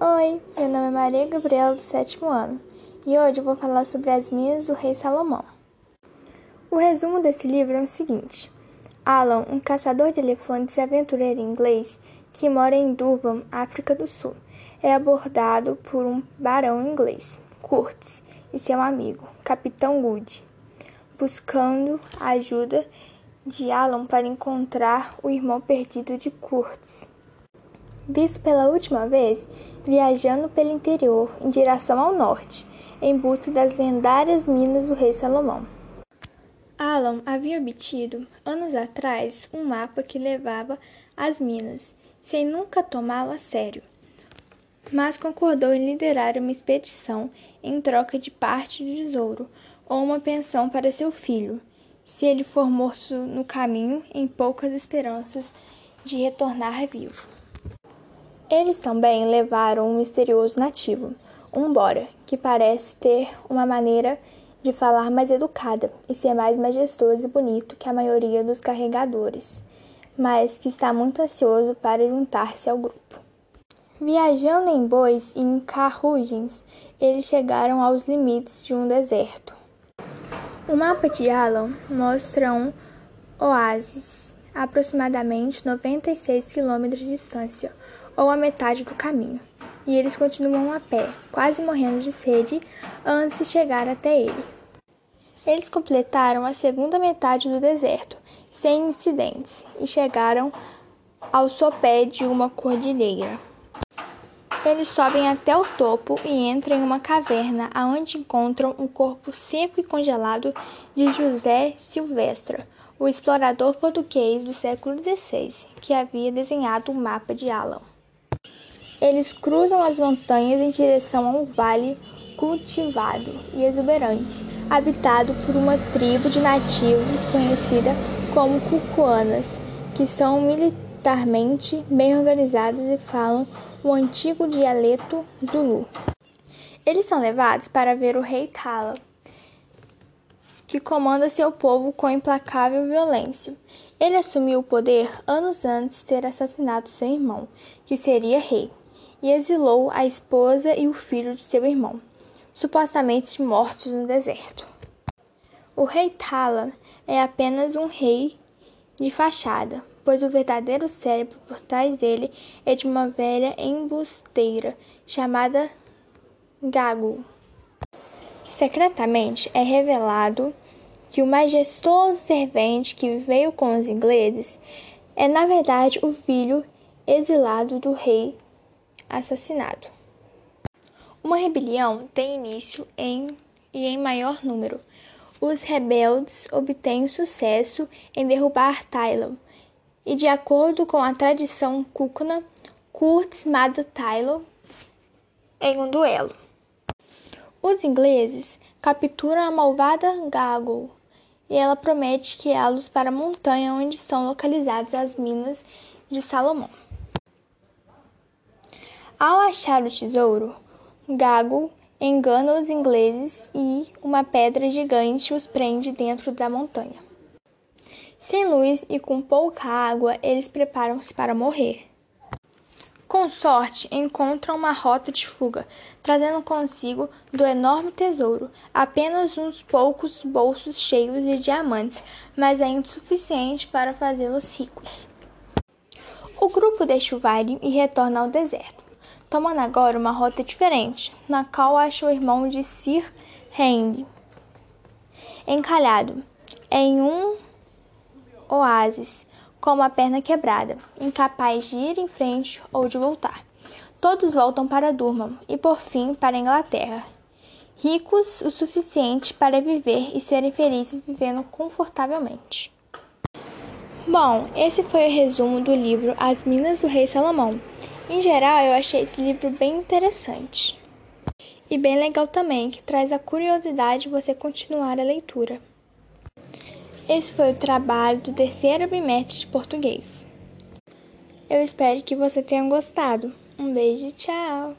Oi, meu nome é Maria Gabriela, do sétimo ano, e hoje eu vou falar sobre as minas do rei Salomão. O resumo desse livro é o seguinte: Alan, um caçador de elefantes e aventureiro inglês que mora em Durban, África do Sul, é abordado por um barão inglês, Curtis, e seu amigo, Capitão Wood, buscando a ajuda de Alan para encontrar o irmão perdido de Curtis. Visto pela última vez, viajando pelo interior em direção ao norte, em busca das lendárias minas do rei Salomão. Alan havia obtido, anos atrás, um mapa que levava às minas, sem nunca tomá-lo a sério, mas concordou em liderar uma expedição em troca de parte do tesouro ou uma pensão para seu filho, se ele for morto no caminho, em poucas esperanças de retornar vivo. Eles também levaram um misterioso nativo, um Bora, que parece ter uma maneira de falar mais educada e ser mais majestoso e bonito que a maioria dos carregadores, mas que está muito ansioso para juntar-se ao grupo. Viajando em bois e em carruagens, eles chegaram aos limites de um deserto. O mapa de Alan mostra um oásis aproximadamente 96 quilômetros de distância, ou a metade do caminho, e eles continuam a pé, quase morrendo de sede, antes de chegar até ele. Eles completaram a segunda metade do deserto, sem incidentes, e chegaram ao sopé de uma cordilheira. Eles sobem até o topo e entram em uma caverna, aonde encontram um corpo seco e congelado de José Silvestre, o explorador português do século XVI, que havia desenhado o mapa de Alan. Eles cruzam as montanhas em direção a um vale cultivado e exuberante, habitado por uma tribo de nativos conhecida como Cucuanas, que são militarmente bem organizadas e falam o antigo dialeto Zulu. Eles são levados para ver o rei Tala, que comanda seu povo com implacável violência. Ele assumiu o poder anos antes de ter assassinado seu irmão, que seria rei e exilou a esposa e o filho de seu irmão, supostamente mortos no deserto. O rei Tala é apenas um rei de fachada, pois o verdadeiro cérebro por trás dele é de uma velha embusteira chamada Gago. Secretamente é revelado que o majestoso servente que veio com os ingleses é na verdade o filho exilado do rei assassinado. Uma rebelião tem início em e em maior número. Os rebeldes obtêm sucesso em derrubar Tylon, e de acordo com a tradição Kukuna, Kurtz mata Tylon em um duelo. Os ingleses capturam a malvada Gaggle e ela promete guiá-los para a montanha onde são localizadas as minas de Salomão. Ao achar o tesouro, Gago engana os ingleses e uma pedra gigante os prende dentro da montanha. Sem luz e com pouca água, eles preparam-se para morrer. Com sorte, encontram uma rota de fuga, trazendo consigo do enorme tesouro apenas uns poucos bolsos cheios de diamantes, mas é insuficiente para fazê-los ricos. O grupo deixa o vale e retorna ao deserto tomando agora uma rota diferente, na qual acha o irmão de Sir Henry, encalhado em um oásis com uma perna quebrada, incapaz de ir em frente ou de voltar. Todos voltam para Durham e por fim para a Inglaterra, ricos o suficiente para viver e serem felizes vivendo confortavelmente. Bom, esse foi o resumo do livro As Minas do Rei Salomão. Em geral, eu achei esse livro bem interessante. E bem legal também, que traz a curiosidade de você continuar a leitura. Esse foi o trabalho do terceiro bimestre de português. Eu espero que você tenha gostado. Um beijo e tchau!